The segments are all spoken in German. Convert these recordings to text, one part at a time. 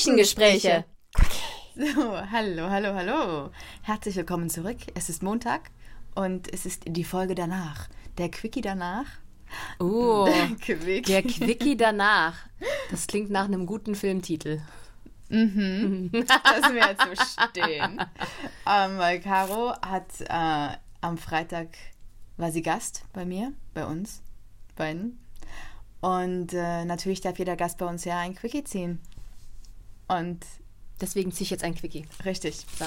Küchengespräche. So, hallo, hallo, hallo. Herzlich willkommen zurück. Es ist Montag und es ist die Folge danach. Der Quickie danach. Oh, Der Quickie. der Quickie danach. Das klingt nach einem guten Filmtitel. Lassen wir jetzt so stehen. Ähm, weil Caro hat äh, am Freitag, war sie Gast bei mir, bei uns, beiden. Und äh, natürlich darf jeder Gast bei uns ja ein Quickie ziehen. Und Deswegen ziehe ich jetzt ein Quickie. richtig. So.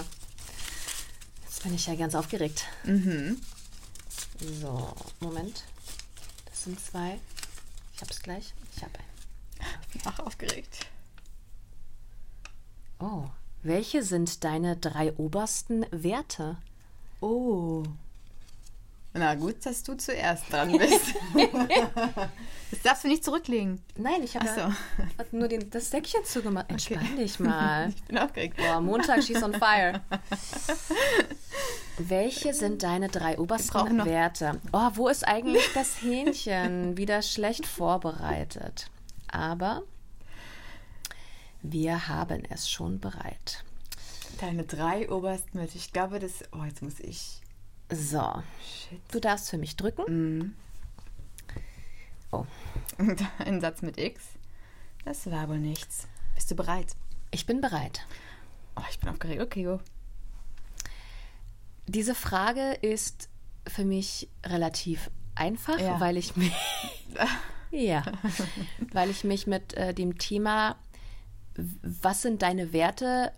Jetzt bin ich ja ganz aufgeregt. Mhm. So, Moment. Das sind zwei. Ich hab's gleich. Ich hab ein. Ach, aufgeregt. Oh. Welche sind deine drei obersten Werte? Oh. Na gut, dass du zuerst dran bist. das darfst du nicht zurücklegen. Nein, ich habe so. ja nur den, das Säckchen zugemacht. Entspann dich mal. Ich bin aufgeregt. Boah, Montag, she's on fire. Welche sind deine drei obersten Werte? Oh, wo ist eigentlich das Hähnchen? Wieder schlecht vorbereitet. Aber wir haben es schon bereit. Deine drei obersten Werte. Ich glaube, das. Oh, jetzt muss ich. So, Shit. du darfst für mich drücken. Oh, Ein Satz mit X. Das war wohl nichts. Bist du bereit? ich bin bereit. Oh, ich bin aufgeregt. Okay, go. Diese Frage ist für mich relativ einfach, Ja. weil ich mich ja, weil ich mich mit äh, dem Thema was sind deine Werte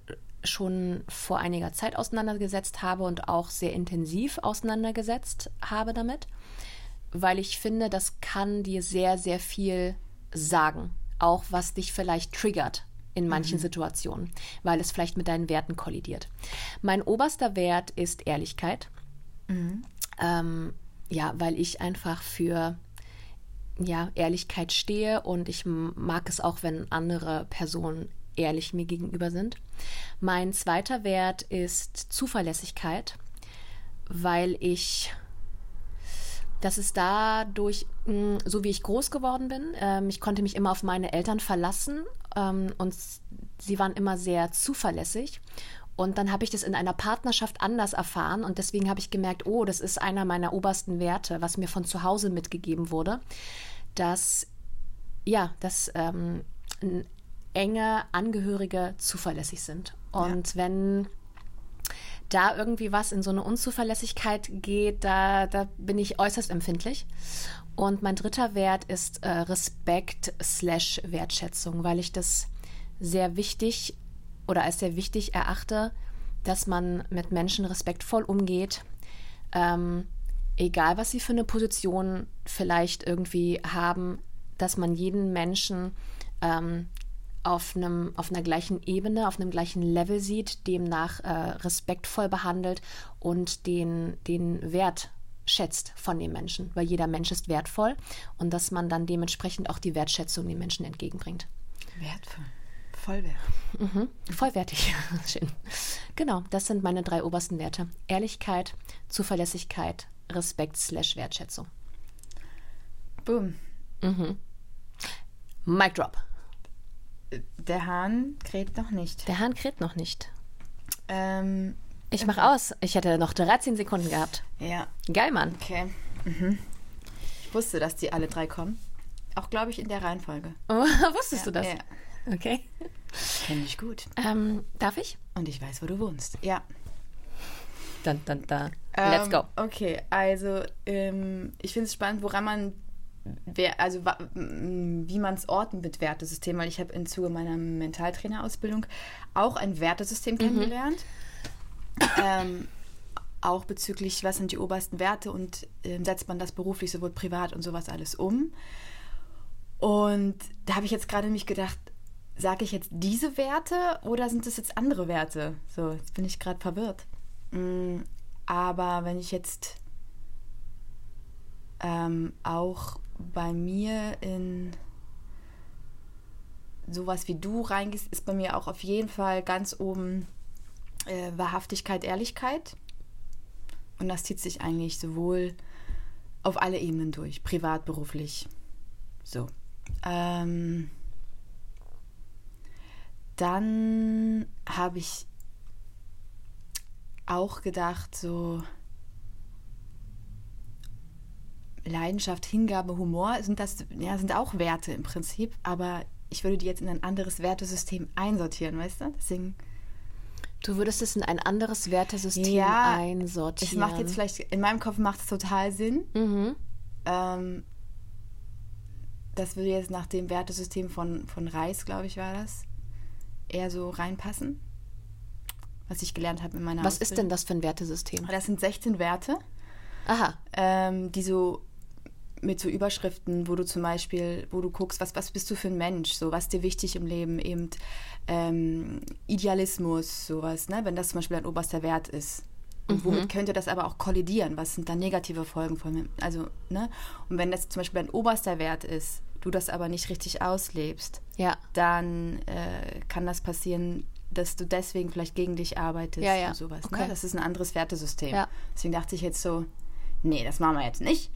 schon vor einiger Zeit auseinandergesetzt habe und auch sehr intensiv auseinandergesetzt habe damit, weil ich finde, das kann dir sehr sehr viel sagen, auch was dich vielleicht triggert in manchen Situationen, weil es vielleicht mit deinen Werten kollidiert. Mein oberster Wert ist Ehrlichkeit. Ähm, ja, weil ich einfach für ja, Ehrlichkeit stehe und ich mag es auch, wenn andere Personen ehrlich mir gegenüber sind. Mein zweiter Wert ist Zuverlässigkeit, weil ich das ist dadurch, mh, so wie ich groß geworden bin, ähm, ich konnte mich immer auf meine Eltern verlassen ähm, und sie waren immer sehr zuverlässig. Und dann habe ich das in einer Partnerschaft anders erfahren und deswegen habe ich gemerkt, oh, das ist einer meiner obersten Werte, was mir von zu Hause mitgegeben wurde, dass ja, dass ähm, n- enge Angehörige zuverlässig sind. Und wenn da irgendwie was in so eine Unzuverlässigkeit geht, da, da bin ich äußerst empfindlich. Und mein dritter Wert ist äh, Respekt slash Wertschätzung, weil ich das sehr wichtig oder als sehr wichtig erachte, dass man mit Menschen respektvoll umgeht, ähm, egal was sie für eine Position vielleicht irgendwie haben, dass man jeden Menschen ähm, auf, einem, auf einer gleichen Ebene, auf einem gleichen Level sieht, demnach äh, respektvoll behandelt und den, den Wert schätzt von dem Menschen, weil jeder Mensch ist wertvoll und dass man dann dementsprechend auch die Wertschätzung den Menschen entgegenbringt. Wertvoll. Vollwert. Mhm. Vollwertig. Schön. Genau, das sind meine drei obersten Werte. Ehrlichkeit, Zuverlässigkeit, Respekt slash Wertschätzung. Boom. Mic drop. Der Hahn kräht noch nicht. Der Hahn kräht noch nicht. Ähm, Ich mach aus. Ich hätte noch 13 Sekunden gehabt. ja, Geil, Mann. okay. Mhm. Ich wusste, dass die alle drei kommen. Auch, glaube ich, in der Reihenfolge. Oh, wusstest du das? Ja. Okay. Kenne ich gut. Ähm, darf ich? Und ich weiß, wo du wohnst. Ja. Dann, dann, dann. Let's Ähm, go. Okay, also ähm, ich finde es spannend, woran man, wer, also wa- m, wie man es ordnet mit Wertesystem, weil ich habe im Zuge meiner Mentaltrainerausbildung auch ein Wertesystem kennengelernt. Ähm, auch bezüglich, was sind die obersten Werte und ähm, setzt man das beruflich, sowohl privat und sowas alles um. Und da habe ich jetzt gerade mich gedacht, sage ich jetzt diese Werte oder sind das jetzt andere Werte? So, jetzt bin ich gerade verwirrt. Mm, Aber wenn ich jetzt ähm, auch bei mir in sowas wie du reingehst, ist bei mir auch auf jeden Fall ganz oben äh, Wahrhaftigkeit, Ehrlichkeit. Und das zieht sich eigentlich sowohl auf alle Ebenen durch, privat, beruflich. So. Ähm, dann habe ich auch gedacht, so Leidenschaft, Hingabe, Humor sind das ja sind auch Werte im Prinzip, aber ich würde die jetzt in ein anderes Wertesystem einsortieren, weißt du? Deswegen Du würdest es in ein anderes Wertesystem ja, einsortieren. Es macht jetzt vielleicht, in meinem Kopf macht es total Sinn. Mhm. Ähm, das würde jetzt nach dem Wertesystem von, von Reis, glaube ich, war das, eher so reinpassen. Was ich gelernt habe in meiner Was Ausbildung. ist denn das für ein Wertesystem? Das sind 16 Werte. Aha. Ähm, die so mit so Überschriften, wo du zum Beispiel, wo du guckst, was, was bist du für ein Mensch, so was dir wichtig im Leben, eben ähm, Idealismus, sowas, ne? wenn das zum Beispiel ein oberster Wert ist. Und womit mhm. könnte das aber auch kollidieren? Was sind da negative Folgen von mir? Also, ne? Und wenn das zum Beispiel ein oberster Wert ist, du das aber nicht richtig auslebst, ja. dann äh, kann das passieren, dass du deswegen vielleicht gegen dich arbeitest ja, ja. und sowas. Ne? Okay. Ne? Das ist ein anderes Wertesystem. Ja. Deswegen dachte ich jetzt so, nee, das machen wir jetzt nicht.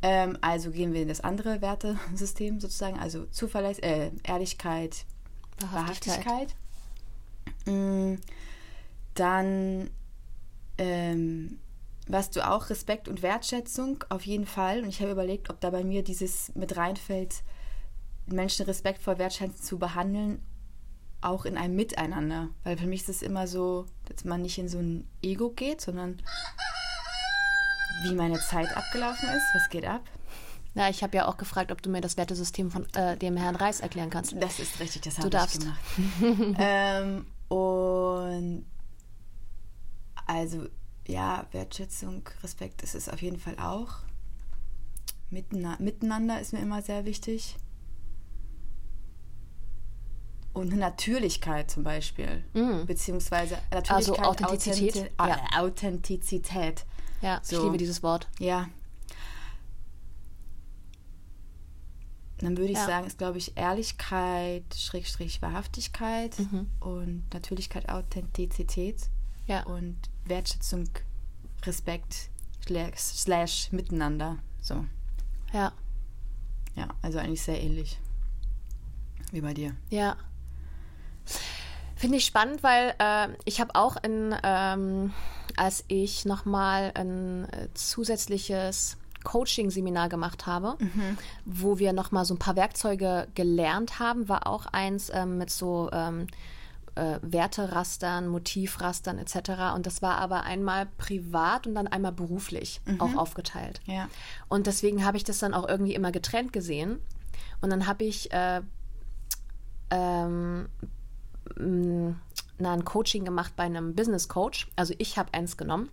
Ähm, also gehen wir in das andere Wertesystem sozusagen, also Zuverlässigkeit, äh, Ehrlichkeit, Wahrhaftigkeit. Wahrhaftigkeit. Mm, dann ähm, was du auch Respekt und Wertschätzung auf jeden Fall. Und ich habe überlegt, ob da bei mir dieses mit reinfällt, Menschen respektvoll, wertschätzend zu behandeln, auch in einem Miteinander. Weil für mich ist es immer so, dass man nicht in so ein Ego geht, sondern wie meine Zeit abgelaufen ist. Was geht ab? Ja, ich habe ja auch gefragt, ob du mir das Wertesystem von äh, dem Herrn Reis erklären kannst. Das ist richtig, das habe ich gemacht. ähm, und also ja, Wertschätzung, Respekt ist es auf jeden Fall auch. Miteinander ist mir immer sehr wichtig. Und Natürlichkeit zum Beispiel. Mm. Beziehungsweise Natürlichkeit, also Authentizität. Authentizität. Ja. Authentizität. Ja, so. ich liebe dieses Wort. Ja. Dann würde ich ja. sagen, ist, glaube ich, Ehrlichkeit, Schrägstrich, Wahrhaftigkeit mhm. und Natürlichkeit, Authentizität ja. und Wertschätzung, Respekt, slash, slash Miteinander. So. Ja. Ja, also eigentlich sehr ähnlich wie bei dir. Ja. Finde ich spannend, weil äh, ich habe auch in, ähm, als ich nochmal ein äh, zusätzliches Coaching-Seminar gemacht habe, mhm. wo wir nochmal so ein paar Werkzeuge gelernt haben, war auch eins ähm, mit so ähm, äh, Werterastern, Motivrastern etc. Und das war aber einmal privat und dann einmal beruflich mhm. auch aufgeteilt. Ja. Und deswegen habe ich das dann auch irgendwie immer getrennt gesehen. Und dann habe ich äh, ähm, na, ein Coaching gemacht bei einem Business Coach. Also ich habe eins genommen.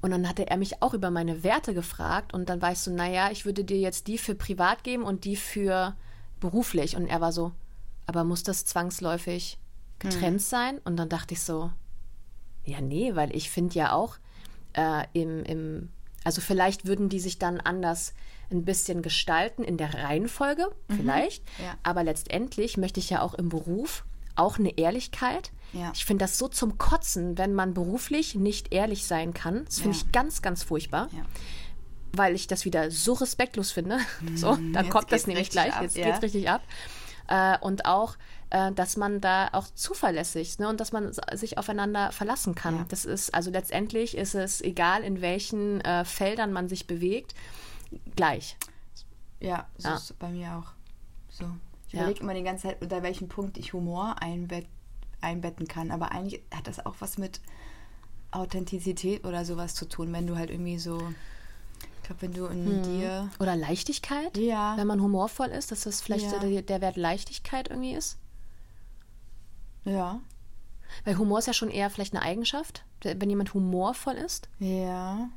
Und dann hatte er mich auch über meine Werte gefragt und dann war ich so, naja, ich würde dir jetzt die für privat geben und die für beruflich. Und er war so, aber muss das zwangsläufig getrennt mhm. sein? Und dann dachte ich so, ja, nee, weil ich finde ja auch äh, im, im, also vielleicht würden die sich dann anders ein bisschen gestalten in der Reihenfolge, mhm. vielleicht. Ja. Aber letztendlich möchte ich ja auch im Beruf auch eine Ehrlichkeit. Ja. Ich finde das so zum Kotzen, wenn man beruflich nicht ehrlich sein kann. Das finde ja. ich ganz, ganz furchtbar. Ja. Weil ich das wieder so respektlos finde. So, mhm. dann kommt das nämlich gleich. Ab, jetzt ja. geht's richtig ab. Äh, und auch, äh, dass man da auch zuverlässig ne, und dass man sich aufeinander verlassen kann. Das ist, also letztendlich ist es egal, in welchen äh, Feldern man sich bewegt, gleich. Ja, so ist es bei mir auch. So. Ich ja. überlege immer die ganze Zeit, unter welchem Punkt ich Humor einbett, einbetten kann. Aber eigentlich hat das auch was mit Authentizität oder sowas zu tun, wenn du halt irgendwie so. Ich glaube, wenn du in hm. dir. Oder Leichtigkeit? Ja. Wenn man humorvoll ist, dass das vielleicht ja. der, der Wert Leichtigkeit irgendwie ist? Ja. Weil Humor ist ja schon eher vielleicht eine Eigenschaft, wenn jemand humorvoll ist. Ja.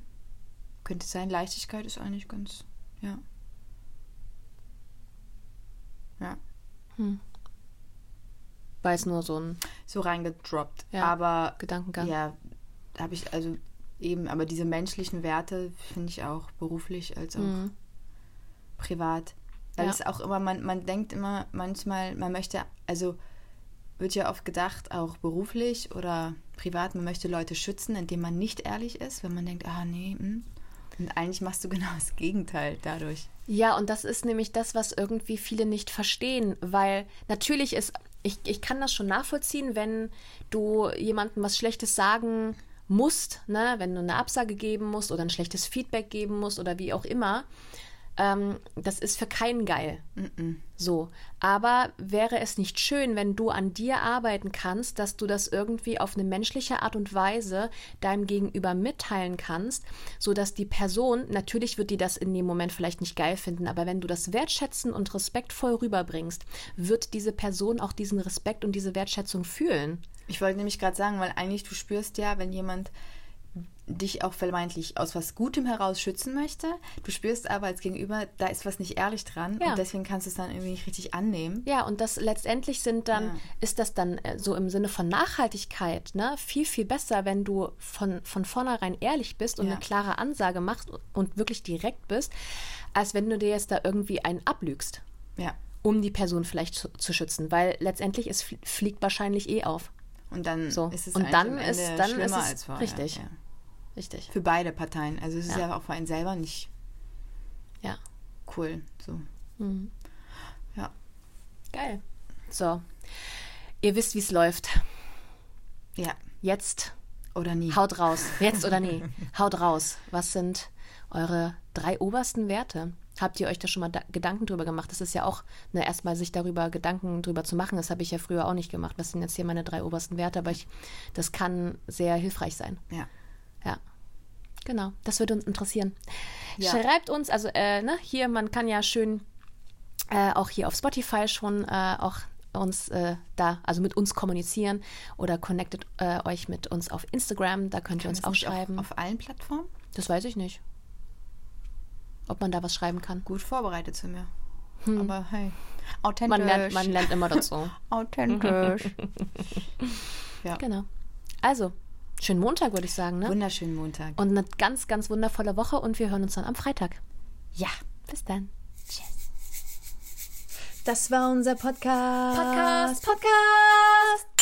Könnte sein, Leichtigkeit ist eigentlich ganz. Ja. Ja. Hm. War jetzt nur so ein. So reingedroppt. Ja, aber. Gedankengang. Ja, habe ich, also eben, aber diese menschlichen Werte finde ich auch beruflich als auch mhm. privat. Weil ja. es auch immer, man, man denkt immer manchmal, man möchte, also wird ja oft gedacht, auch beruflich oder privat, man möchte Leute schützen, indem man nicht ehrlich ist, wenn man denkt, ah nee, mh. Und eigentlich machst du genau das Gegenteil dadurch. Ja, und das ist nämlich das, was irgendwie viele nicht verstehen, weil natürlich ist ich, ich kann das schon nachvollziehen, wenn du jemandem was Schlechtes sagen musst, ne? wenn du eine Absage geben musst oder ein schlechtes Feedback geben musst oder wie auch immer. Ähm, das ist für keinen geil. Mm -mm. So. Aber wäre es nicht schön, wenn du an dir arbeiten kannst, dass du das irgendwie auf eine menschliche Art und Weise deinem Gegenüber mitteilen kannst, sodass die Person, natürlich wird die das in dem Moment vielleicht nicht geil finden, aber wenn du das wertschätzen und respektvoll rüberbringst, wird diese Person auch diesen Respekt und diese Wertschätzung fühlen. Ich wollte nämlich gerade sagen, weil eigentlich du spürst ja, wenn jemand dich auch vermeintlich aus was Gutem heraus schützen möchte. Du spürst aber als Gegenüber, da ist was nicht ehrlich dran ja. und deswegen kannst du es dann irgendwie nicht richtig annehmen. Ja, und das letztendlich sind dann, ja. ist das dann äh, so im Sinne von Nachhaltigkeit, ne, viel, viel besser, wenn du von, von vornherein ehrlich bist und ja. eine klare Ansage machst und wirklich direkt bist, als wenn du dir jetzt da irgendwie einen ablügst. Ja. Um die Person vielleicht zu, zu schützen, weil letztendlich es fliegt wahrscheinlich eh auf. Und dann so. ist es und dann ist, dann ist es als vorher. richtig. Richtig. Für beide Parteien. Also es ist ja, ja auch für einen selber nicht ja. cool. So. Mhm. Ja. Geil. So. Ihr wisst, wie es läuft. Ja. Jetzt oder nie. Haut raus. Jetzt oder nie. Haut raus. Was sind eure drei obersten Werte? Habt ihr euch da schon mal da Gedanken drüber gemacht? Das ist ja auch, ne, erstmal sich darüber Gedanken drüber zu machen. Das habe ich ja früher auch nicht gemacht. Was sind jetzt hier meine drei obersten Werte? Aber ich, das kann sehr hilfreich sein. Ja. Genau, das würde uns interessieren. Ja. Schreibt uns, also äh, ne, hier, man kann ja schön äh, auch hier auf Spotify schon äh, auch uns äh, da, also mit uns kommunizieren oder connectet äh, euch mit uns auf Instagram, da könnt ihr uns auch schreiben. Auf, auf allen Plattformen? Das weiß ich nicht. Ob man da was schreiben kann. Gut vorbereitet sind wir. Hm. Aber hey, authentisch. Man lernt, man lernt immer dazu. authentisch. ja. Genau. Also, Schönen Montag, würde ich sagen, ne? Wunderschönen Montag. Und eine ganz, ganz wundervolle Woche und wir hören uns dann am Freitag. Ja. Bis dann. Tschüss. Das war unser Podcast. Podcast, Podcast.